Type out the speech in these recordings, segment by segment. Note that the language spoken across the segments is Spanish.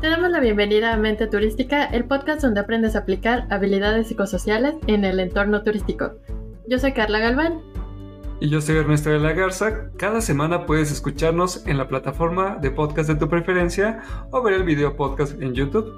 Te damos la bienvenida a Mente Turística, el podcast donde aprendes a aplicar habilidades psicosociales en el entorno turístico. Yo soy Carla Galván. Y yo soy Ernesto de la Garza. Cada semana puedes escucharnos en la plataforma de podcast de tu preferencia o ver el video podcast en YouTube.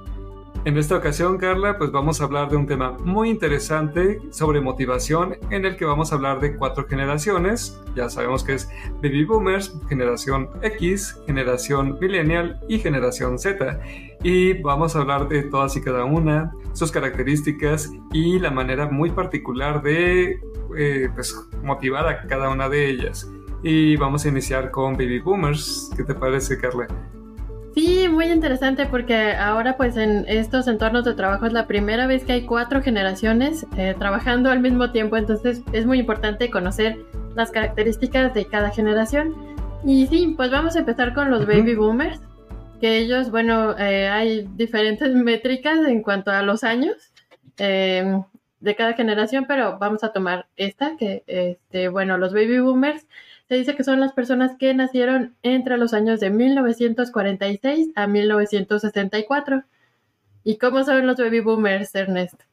En esta ocasión, Carla, pues vamos a hablar de un tema muy interesante sobre motivación en el que vamos a hablar de cuatro generaciones. Ya sabemos que es Baby Boomers, generación X, generación Millennial y generación Z. Y vamos a hablar de todas y cada una, sus características y la manera muy particular de eh, pues, motivar a cada una de ellas. Y vamos a iniciar con Baby Boomers. ¿Qué te parece, Carla? Sí, muy interesante porque ahora pues en estos entornos de trabajo es la primera vez que hay cuatro generaciones eh, trabajando al mismo tiempo, entonces es muy importante conocer las características de cada generación. Y sí, pues vamos a empezar con los baby boomers, que ellos, bueno, eh, hay diferentes métricas en cuanto a los años eh, de cada generación, pero vamos a tomar esta, que, este, bueno, los baby boomers se dice que son las personas que nacieron entre los años de 1946 a 1964. ¿Y cómo son los baby boomers, Ernesto?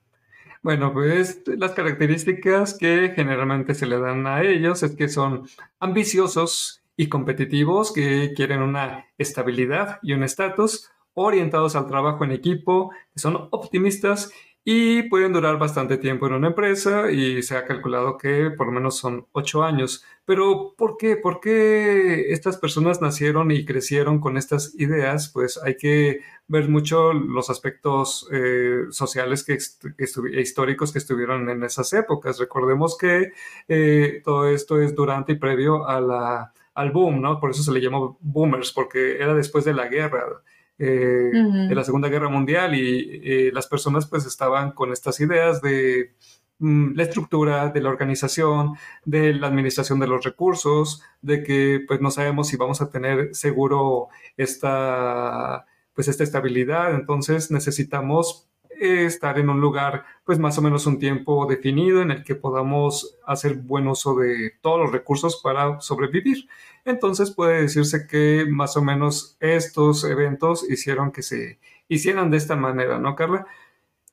Bueno, pues las características que generalmente se le dan a ellos es que son ambiciosos y competitivos, que quieren una estabilidad y un estatus, orientados al trabajo en equipo, que son optimistas y pueden durar bastante tiempo en una empresa y se ha calculado que por lo menos son ocho años. Pero ¿por qué? ¿Por qué estas personas nacieron y crecieron con estas ideas? Pues hay que ver mucho los aspectos eh, sociales que, e históricos que estuvieron en esas épocas. Recordemos que eh, todo esto es durante y previo a la, al boom, ¿no? Por eso se le llamó boomers, porque era después de la guerra eh, de la Segunda Guerra Mundial y eh, las personas pues estaban con estas ideas de la estructura de la organización, de la administración de los recursos, de que pues no sabemos si vamos a tener seguro esta pues esta estabilidad, entonces necesitamos estar en un lugar pues más o menos un tiempo definido en el que podamos hacer buen uso de todos los recursos para sobrevivir. Entonces puede decirse que más o menos estos eventos hicieron que se hicieran de esta manera, ¿no, Carla?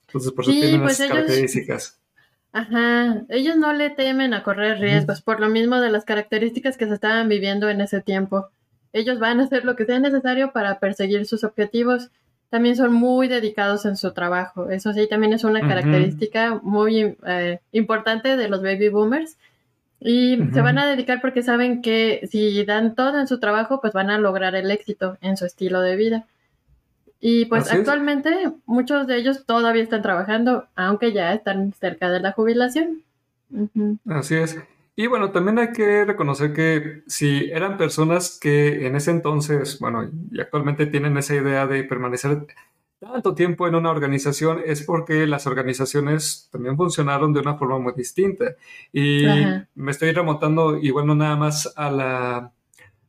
Entonces por eso tienen pues características. Ajá, ellos no le temen a correr riesgos por lo mismo de las características que se estaban viviendo en ese tiempo. Ellos van a hacer lo que sea necesario para perseguir sus objetivos. También son muy dedicados en su trabajo. Eso sí, también es una característica muy eh, importante de los baby boomers y se van a dedicar porque saben que si dan todo en su trabajo, pues van a lograr el éxito en su estilo de vida. Y pues actualmente muchos de ellos todavía están trabajando, aunque ya están cerca de la jubilación. Así es. Y bueno, también hay que reconocer que si eran personas que en ese entonces, bueno, y actualmente tienen esa idea de permanecer tanto tiempo en una organización es porque las organizaciones también funcionaron de una forma muy distinta. Y me estoy remontando, igual no nada más a la,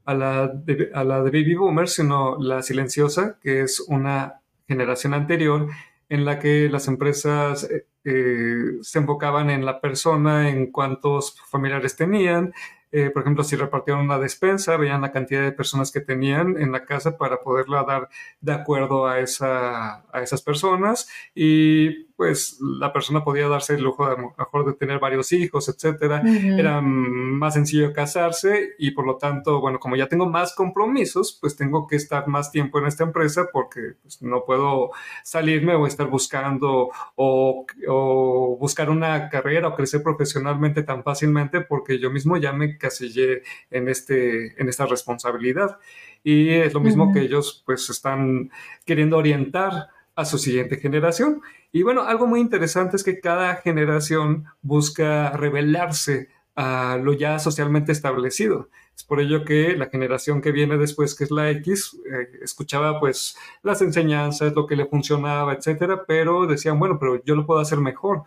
a la, de, a la de Baby Boomers, sino la silenciosa, que es una generación anterior en la que las empresas eh, eh, se enfocaban en la persona, en cuántos familiares tenían, eh, por ejemplo, si repartían una despensa, veían la cantidad de personas que tenían en la casa para poderla dar de acuerdo a, esa, a esas personas. Y pues la persona podía darse el lujo de, mejor de tener varios hijos, etcétera. Era más sencillo casarse y por lo tanto, bueno, como ya tengo más compromisos, pues tengo que estar más tiempo en esta empresa porque pues, no puedo salirme o estar buscando o, o, buscar una carrera o crecer profesionalmente tan fácilmente porque yo mismo ya me casillé en, este, en esta responsabilidad. Y es lo mismo que ellos pues están queriendo orientar a su siguiente generación. Y bueno, algo muy interesante es que cada generación busca revelarse a lo ya socialmente establecido. Es por ello que la generación que viene después, que es la X, eh, escuchaba pues las enseñanzas, lo que le funcionaba, etcétera, pero decían, bueno, pero yo lo puedo hacer mejor.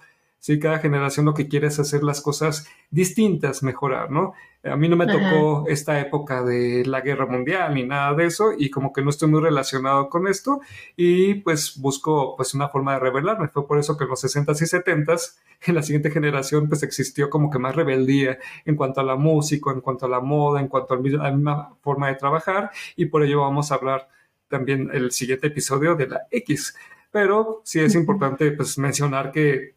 Sí, cada generación lo que quiere es hacer las cosas distintas, mejorar, ¿no? A mí no me tocó esta época de la guerra mundial ni nada de eso y como que no estoy muy relacionado con esto y pues busco pues una forma de rebelarme. Fue por eso que en los 60s y 70s en la siguiente generación pues existió como que más rebeldía en cuanto a la música, en cuanto a la moda, en cuanto a la misma forma de trabajar y por ello vamos a hablar también el siguiente episodio de la X. Pero sí es importante pues mencionar que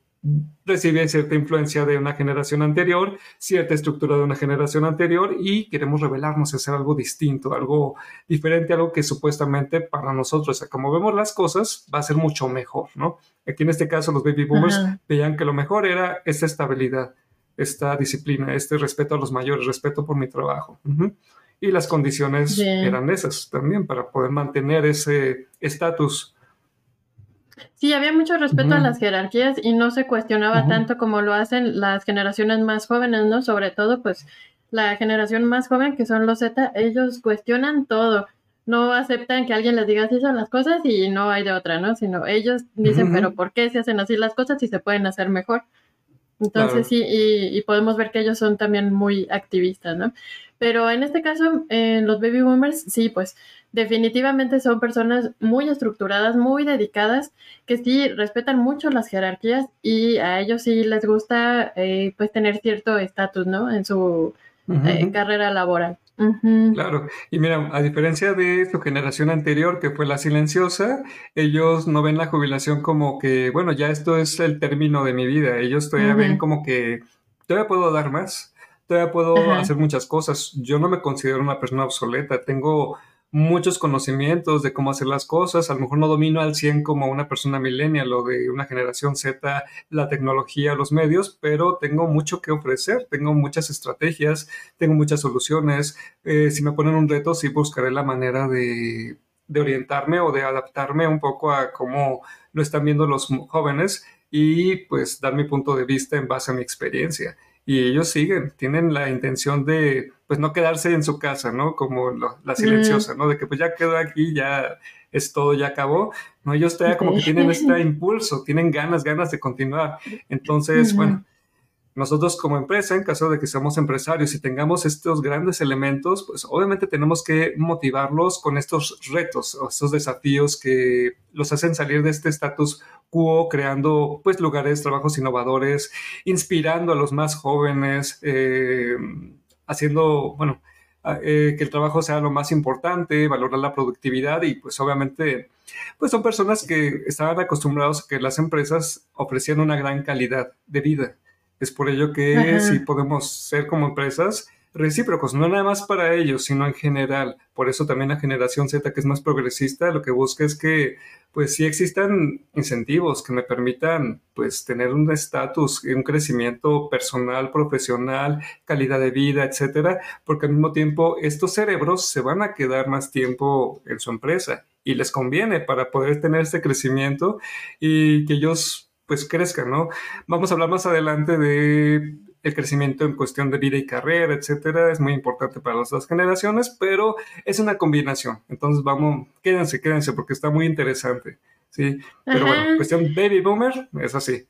recibe cierta influencia de una generación anterior, cierta estructura de una generación anterior y queremos revelarnos, hacer algo distinto, algo diferente, algo que supuestamente para nosotros, como vemos las cosas, va a ser mucho mejor, ¿no? Aquí en este caso los baby boomers veían que lo mejor era esta estabilidad, esta disciplina, este respeto a los mayores, respeto por mi trabajo. Y las condiciones eran esas también para poder mantener ese estatus Sí, había mucho respeto a las jerarquías y no se cuestionaba tanto como lo hacen las generaciones más jóvenes, ¿no? Sobre todo, pues, la generación más joven, que son los Z, ellos cuestionan todo. No aceptan que alguien les diga así son las cosas y no hay de otra, ¿no? Sino ellos dicen, pero ¿por qué se hacen así las cosas si se pueden hacer mejor? Entonces sí, y, y, podemos ver que ellos son también muy activistas, ¿no? Pero en este caso, en los baby boomers, sí, pues definitivamente son personas muy estructuradas, muy dedicadas, que sí respetan mucho las jerarquías y a ellos sí les gusta eh, pues tener cierto estatus, ¿no? En su eh, carrera laboral. Claro, y mira, a diferencia de su generación anterior, que fue la silenciosa, ellos no ven la jubilación como que, bueno, ya esto es el término de mi vida, ellos todavía ven como que todavía puedo dar más, todavía puedo hacer muchas cosas, yo no me considero una persona obsoleta, tengo muchos conocimientos de cómo hacer las cosas. A lo mejor no domino al 100 como una persona millennial o de una generación Z la tecnología, los medios, pero tengo mucho que ofrecer, tengo muchas estrategias, tengo muchas soluciones. Eh, si me ponen un reto, sí buscaré la manera de, de orientarme o de adaptarme un poco a cómo lo están viendo los jóvenes y pues dar mi punto de vista en base a mi experiencia y ellos siguen, tienen la intención de, pues, no quedarse en su casa, ¿no? Como la silenciosa, ¿no? De que, pues, ya quedó aquí, ya es todo, ya acabó. No, ellos todavía como que tienen este impulso, tienen ganas, ganas de continuar. Entonces, bueno, nosotros como empresa, en caso de que seamos empresarios y tengamos estos grandes elementos, pues obviamente tenemos que motivarlos con estos retos, estos desafíos que los hacen salir de este status quo, creando pues lugares, trabajos innovadores, inspirando a los más jóvenes, eh, haciendo, bueno, eh, que el trabajo sea lo más importante, valorar la productividad y pues obviamente pues son personas que estaban acostumbrados a que las empresas ofrecían una gran calidad de vida. Es por ello que si podemos ser como empresas recíprocos, no nada más para ellos, sino en general. Por eso también la generación Z, que es más progresista, lo que busca es que, pues sí existan incentivos que me permitan, pues, tener un estatus, un crecimiento personal, profesional, calidad de vida, etcétera, porque al mismo tiempo estos cerebros se van a quedar más tiempo en su empresa y les conviene para poder tener este crecimiento y que ellos pues crezcan, ¿no? Vamos a hablar más adelante de el crecimiento en cuestión de vida y carrera, etcétera, es muy importante para las dos generaciones, pero es una combinación. Entonces, vamos, quédense, quédense, porque está muy interesante. Sí, pero bueno, cuestión baby boomer es así.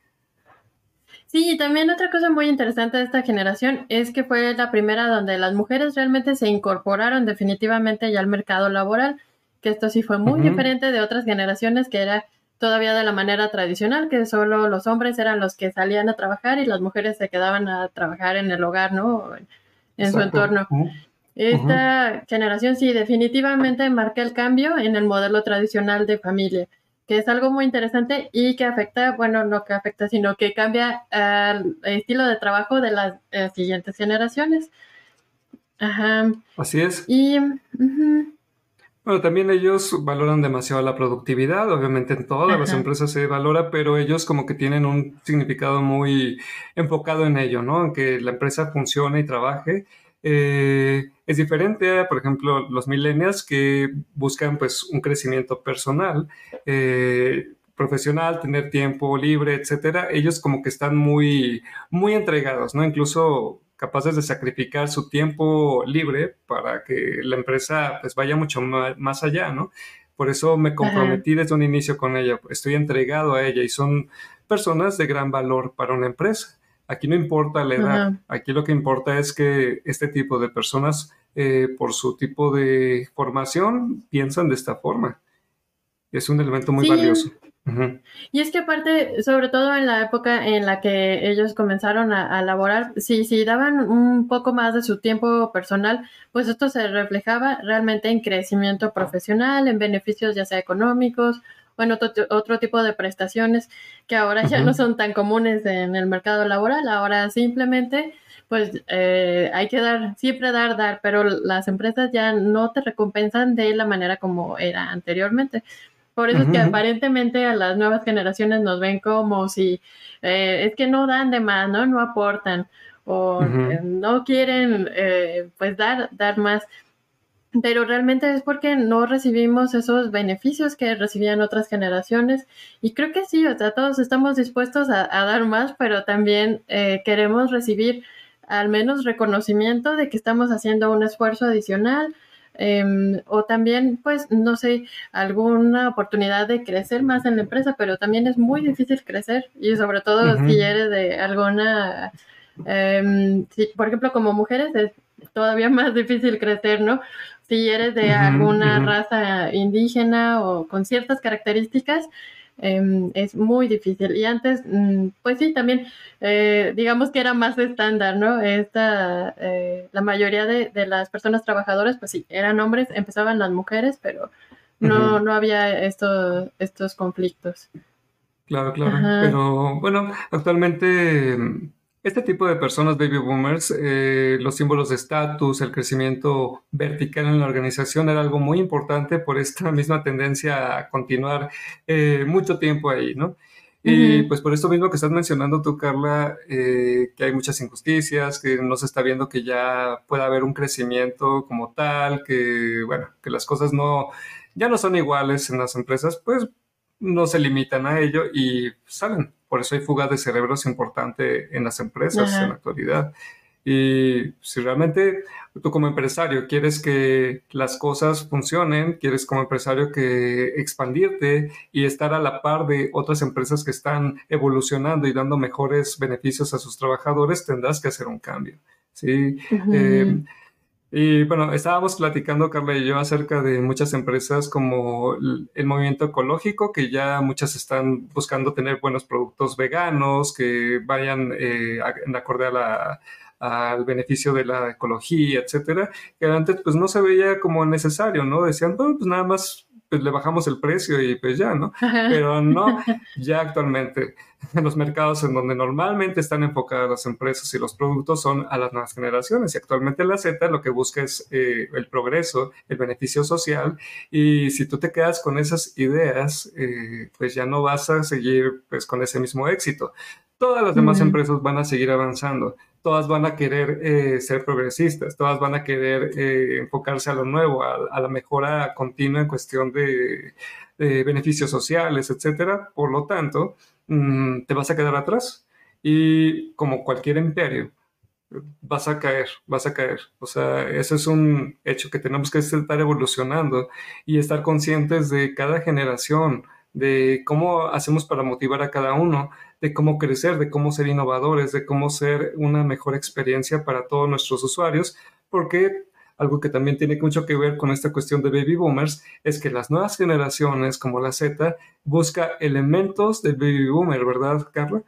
Sí, y también otra cosa muy interesante de esta generación es que fue la primera donde las mujeres realmente se incorporaron definitivamente ya al mercado laboral, que esto sí fue muy diferente de otras generaciones que era todavía de la manera tradicional, que solo los hombres eran los que salían a trabajar y las mujeres se quedaban a trabajar en el hogar, ¿no? En, su entorno. Esta generación sí definitivamente marca el cambio en el modelo tradicional de familia, que es algo muy interesante y que afecta, bueno, no que afecta, sino que cambia el estilo de trabajo de las eh, siguientes generaciones. Ajá. Así es. Y bueno, también ellos valoran demasiado la productividad, obviamente en todas las empresas se valora, pero ellos como que tienen un significado muy enfocado en ello, ¿no? En que la empresa funcione y trabaje. Eh, es diferente, por ejemplo, los millennials que buscan pues un crecimiento personal, eh, profesional, tener tiempo libre, etcétera. Ellos como que están muy, muy entregados, ¿no? Incluso capaces de sacrificar su tiempo libre para que la empresa pues vaya mucho más allá, ¿no? Por eso me comprometí desde un inicio con ella, estoy entregado a ella y son personas de gran valor para una empresa. Aquí no importa la edad, aquí lo que importa es que este tipo de personas, eh, por su tipo de formación, piensan de esta forma. Es un elemento muy valioso. Y es que aparte, sobre todo en la época en la que ellos comenzaron a, laborar, si, si daban un poco más de su tiempo personal, pues esto se reflejaba realmente en crecimiento profesional, en beneficios ya sea económicos o en otro, otro tipo de prestaciones que ahora ya no son tan comunes en el mercado laboral. Ahora simplemente pues eh, hay que dar, siempre dar, dar, pero las empresas ya no te recompensan de la manera como era anteriormente. Por eso es que aparentemente a las nuevas generaciones nos ven como si eh, es que no dan de más, ¿no? No aportan o eh, no quieren eh, pues dar, dar más. Pero realmente es porque no recibimos esos beneficios que recibían otras generaciones. Y creo que sí, o sea, todos estamos dispuestos a, a dar más, pero también queremos recibir al menos reconocimiento de que estamos haciendo un esfuerzo adicional Em, o también, pues, no sé, alguna oportunidad de crecer más en la empresa, pero también es muy difícil crecer y sobre todo si eres de alguna, em, por ejemplo, como mujeres es todavía más difícil crecer, ¿no? Si eres de alguna raza indígena o con ciertas características, Em, es muy difícil. Y antes, mm, pues sí, también, eh, digamos que era más estándar, ¿no? Esta, eh, la mayoría de, las personas trabajadoras, pues sí, eran hombres, empezaban las mujeres, pero no, no había estos, estos conflictos. Claro, claro. Pero bueno, actualmente este tipo de personas, baby boomers, eh, los símbolos de estatus, el crecimiento vertical en la organización era algo muy importante por esta misma tendencia a continuar eh, mucho tiempo ahí, ¿no? Y pues por esto mismo que estás mencionando tú, Carla, eh, que hay muchas injusticias, que no se está viendo que ya pueda haber un crecimiento como tal, que bueno, que las cosas no, ya no son iguales en las empresas, pues no se limitan a ello y salen por eso hay fuga de cerebros importante en las empresas en la actualidad. Y si realmente tú como empresario quieres que las cosas funcionen, quieres como empresario que expandirte y estar a la par de otras empresas que están evolucionando y dando mejores beneficios a sus trabajadores, tendrás que hacer un cambio. ¿sí? Y bueno, estábamos platicando, Carla y yo, acerca de muchas empresas como el movimiento ecológico, que ya muchas están buscando tener buenos productos veganos, que vayan eh, en acorde a la, al beneficio de la ecología, etcétera, que antes pues no se veía como necesario, ¿no? Decían, bueno, pues nada más pues le bajamos el precio y pues ya, ¿no? Pero no, ya actualmente en los mercados en donde normalmente están enfocadas las empresas y los productos son a las nuevas generaciones y actualmente la Z lo que busca es eh, el progreso, el beneficio social y si tú te quedas con esas ideas, eh, pues ya no vas a seguir pues con ese mismo éxito. Todas las demás empresas van a seguir avanzando todas van a querer eh, ser progresistas, todas van a querer eh, enfocarse a lo nuevo, a, la mejora continua en cuestión de, beneficios sociales, etcétera. Por lo tanto, mm, te vas a quedar atrás y como cualquier imperio, vas a caer, vas a caer. O sea, eso es un hecho que tenemos que estar evolucionando y estar conscientes de cada generación, de cómo hacemos para motivar a cada uno, de cómo crecer, de cómo ser innovadores, de cómo ser una mejor experiencia para todos nuestros usuarios, porque algo que también tiene mucho que ver con esta cuestión de baby boomers es que las nuevas generaciones como la Z busca elementos del baby boomer, ¿verdad, Carla?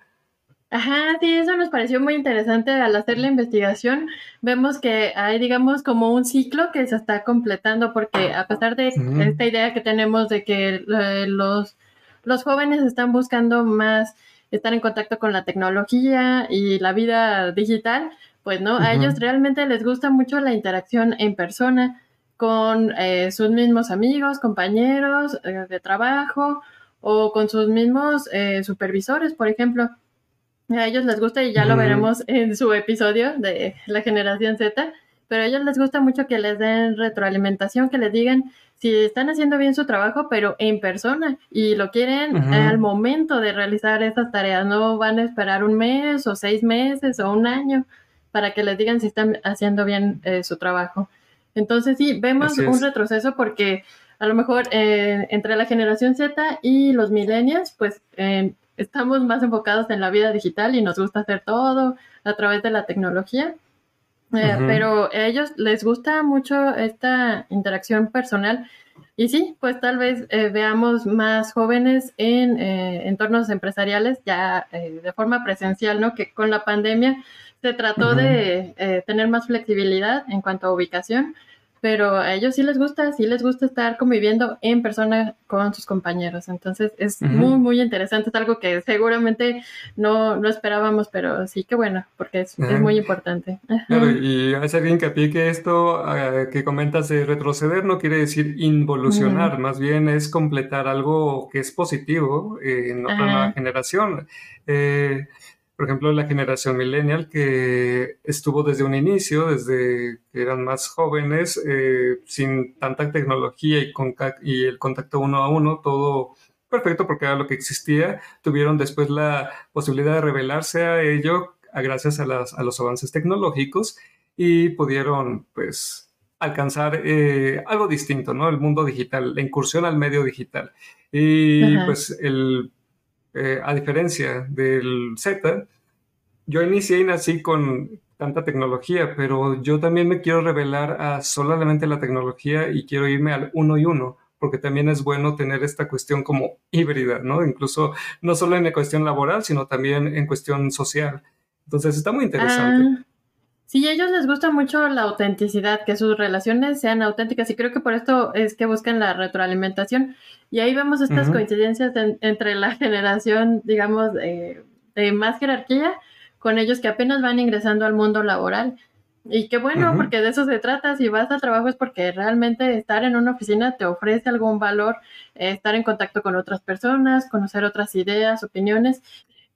Ajá, sí, eso nos pareció muy interesante al hacer la investigación. Vemos que hay, digamos, como un ciclo que se está completando porque a pesar de esta idea que tenemos de que eh, los, los jóvenes están buscando más estar en contacto con la tecnología y la vida digital, pues no, a ellos realmente les gusta mucho la interacción en persona con eh, sus mismos amigos, compañeros eh, de trabajo o con sus mismos eh, supervisores, por ejemplo. A ellos les gusta y ya lo veremos en su episodio de la generación Z, pero a ellos les gusta mucho que les den retroalimentación, que les digan si están haciendo bien su trabajo, pero en persona y lo quieren al momento de realizar esas tareas, no van a esperar un mes o seis meses o un año para que les digan si están haciendo bien eh, su trabajo. Entonces sí, vemos un retroceso porque a lo mejor eh, entre la generación Z y los millennials, pues estamos más enfocados en la vida digital y nos gusta hacer todo a través de la tecnología. Eh, pero a ellos les gusta mucho esta interacción personal. Y sí, pues tal vez eh, veamos más jóvenes en eh, entornos empresariales ya de forma presencial, ¿no? Que con la pandemia se trató de tener más flexibilidad en cuanto a ubicación, pero a ellos sí les gusta, sí les gusta estar conviviendo en persona con sus compañeros. Entonces es muy, muy interesante, es algo que seguramente no, no esperábamos, pero sí que bueno, porque es, es muy importante. Claro, y hace bien hincapié que esto ah, que comentas de retroceder no quiere decir involucionar, más bien es completar algo que es positivo en otra nueva generación. Eh, por ejemplo, la generación millennial que estuvo desde un inicio, desde que eran más jóvenes, eh, sin tanta tecnología y, con, y el contacto uno a uno, todo perfecto porque era lo que existía, tuvieron después la posibilidad de revelarse a ello gracias a, los avances tecnológicos y pudieron pues alcanzar eh, algo distinto, ¿no? El mundo digital, la incursión al medio digital. Y pues el eh, a diferencia del Z, yo inicié y nací con tanta tecnología, pero yo también me quiero revelar a solamente la tecnología y quiero irme al uno y uno, porque también es bueno tener esta cuestión como híbrida, ¿no? Incluso no solo en la cuestión laboral, sino también en cuestión social. Entonces está muy interesante. Ah, sí, a ellos les gusta mucho la autenticidad, que sus relaciones sean auténticas y creo que por esto es que buscan la retroalimentación. Y ahí vemos estas coincidencias entre la generación, digamos, de más jerarquía con ellos que apenas van ingresando al mundo laboral. Y qué bueno, porque de eso se trata. Si vas al trabajo es porque realmente estar en una oficina te ofrece algún valor, eh, estar en contacto con otras personas, conocer otras ideas, opiniones.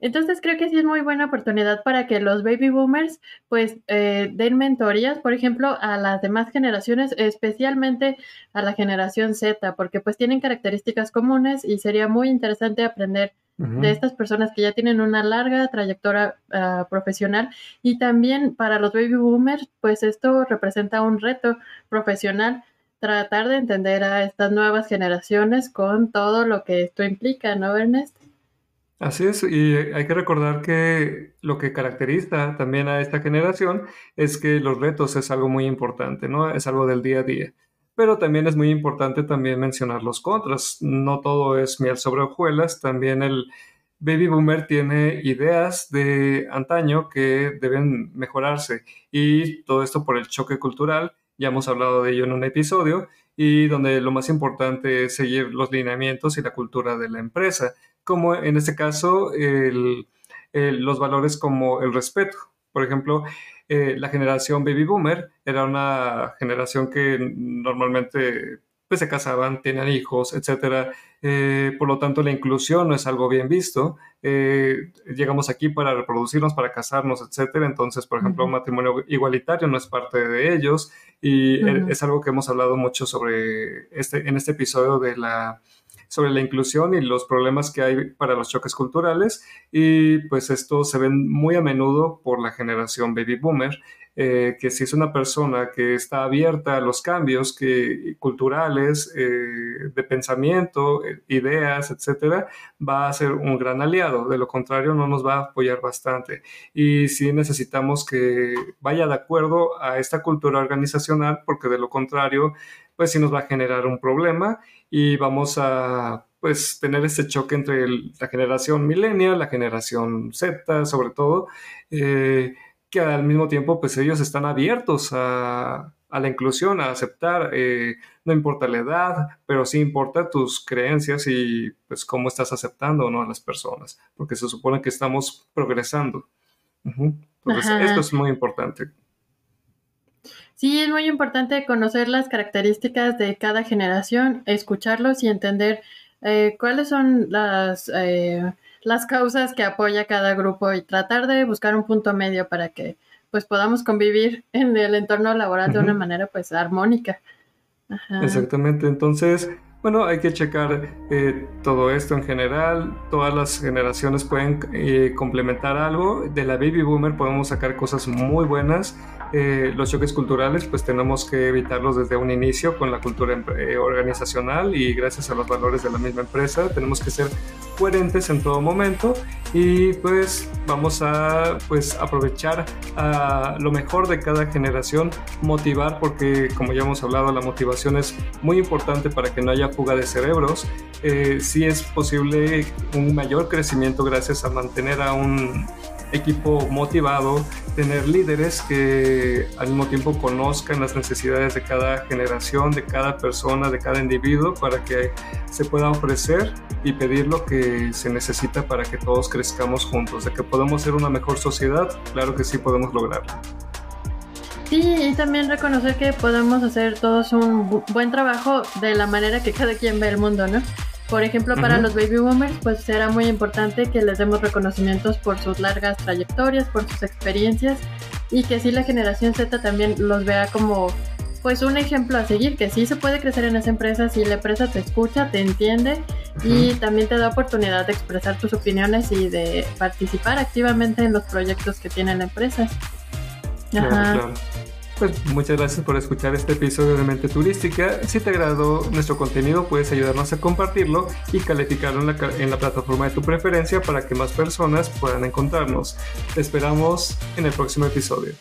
Entonces creo que sí es muy buena oportunidad para que los baby boomers pues eh, den mentorías, por ejemplo, a las demás generaciones, especialmente a la generación Z, porque pues tienen características comunes y sería muy interesante aprender de estas personas que ya tienen una larga trayectoria ah, profesional y también para los baby boomers pues esto representa un reto profesional tratar de entender a estas nuevas generaciones con todo lo que esto implica, ¿no, Ernest? Así es, y hay que recordar que lo que caracteriza también a esta generación es que los retos es algo muy importante, ¿no? Es algo del día a día. Pero también es muy importante también mencionar los contras. No todo es miel sobre hojuelas, también el baby boomer tiene ideas de antaño que deben mejorarse y todo esto por el choque cultural, ya hemos hablado de ello en un episodio, y donde lo más importante es seguir los lineamientos y la cultura de la empresa como en este caso los valores como el respeto. Por ejemplo, eh, la generación baby boomer era una generación que normalmente pues, se casaban, tenían hijos, etc. Eh, por lo tanto, la inclusión no es algo bien visto. Eh, llegamos aquí para reproducirnos, para casarnos, etc. Entonces, por ejemplo, un matrimonio igualitario no es parte de ellos y es algo que hemos hablado mucho sobre este, en este episodio de la sobre la inclusión y los problemas que hay para los choques culturales y pues esto se ve muy a menudo por la generación baby boomer, eh, que si es una persona que está abierta a los cambios culturales, eh, de pensamiento, eh, ideas, etcétera, va a ser un gran aliado. De lo contrario, no nos va a apoyar bastante. Y sí necesitamos que vaya de acuerdo a esta cultura organizacional, porque de lo contrario, pues sí nos va a generar un problema y vamos a pues tener este choque entre la generación millennial, la generación Z sobre todo, eh, que al mismo tiempo pues ellos están abiertos a, la inclusión, a aceptar, eh, no importa la edad, pero sí importa tus creencias y pues cómo estás aceptando o no a las personas, porque se supone que estamos progresando. Entonces, esto es muy importante. Sí, es muy importante conocer las características de cada generación, escucharlos y entender eh, cuáles son las, eh, las causas que apoya cada grupo y tratar de buscar un punto medio para que pues podamos convivir en el entorno laboral de una manera pues armónica. Exactamente, entonces, bueno, hay que checar eh, todo esto en general, todas las generaciones pueden complementar algo, de la baby boomer podemos sacar cosas muy buenas eh, los choques culturales, pues tenemos que evitarlos desde un inicio con la cultura eh, organizacional y gracias a los valores de la misma empresa. Tenemos que ser coherentes en todo momento y pues vamos a pues aprovechar a lo mejor de cada generación, motivar porque como ya hemos hablado la motivación es muy importante para que no haya fuga de cerebros. Eh, sí es posible un mayor crecimiento gracias a mantener a un equipo motivado, tener líderes que al mismo tiempo conozcan las necesidades de cada generación, de cada persona, de cada individuo, para que se pueda ofrecer y pedir lo que se necesita para que todos crezcamos juntos. De que podemos ser una mejor sociedad, claro que sí podemos lograrlo. Sí, y también reconocer que podemos hacer todos un buen trabajo de la manera que cada quien ve el mundo, ¿no? Por ejemplo, para los baby boomers, pues será muy importante que les demos reconocimientos por sus largas trayectorias, por sus experiencias y que así la generación Z también los vea como pues un ejemplo a seguir, que sí se puede crecer en esa empresa si la empresa te escucha, te entiende y también te da oportunidad de expresar tus opiniones y de participar activamente en los proyectos que tiene la empresa. Ajá. Pues muchas gracias por escuchar este episodio de Mente Turística. Si te agradó nuestro contenido, puedes ayudarnos a compartirlo y calificarlo en la, en la plataforma de tu preferencia para que más personas puedan encontrarnos. Te esperamos en el próximo episodio.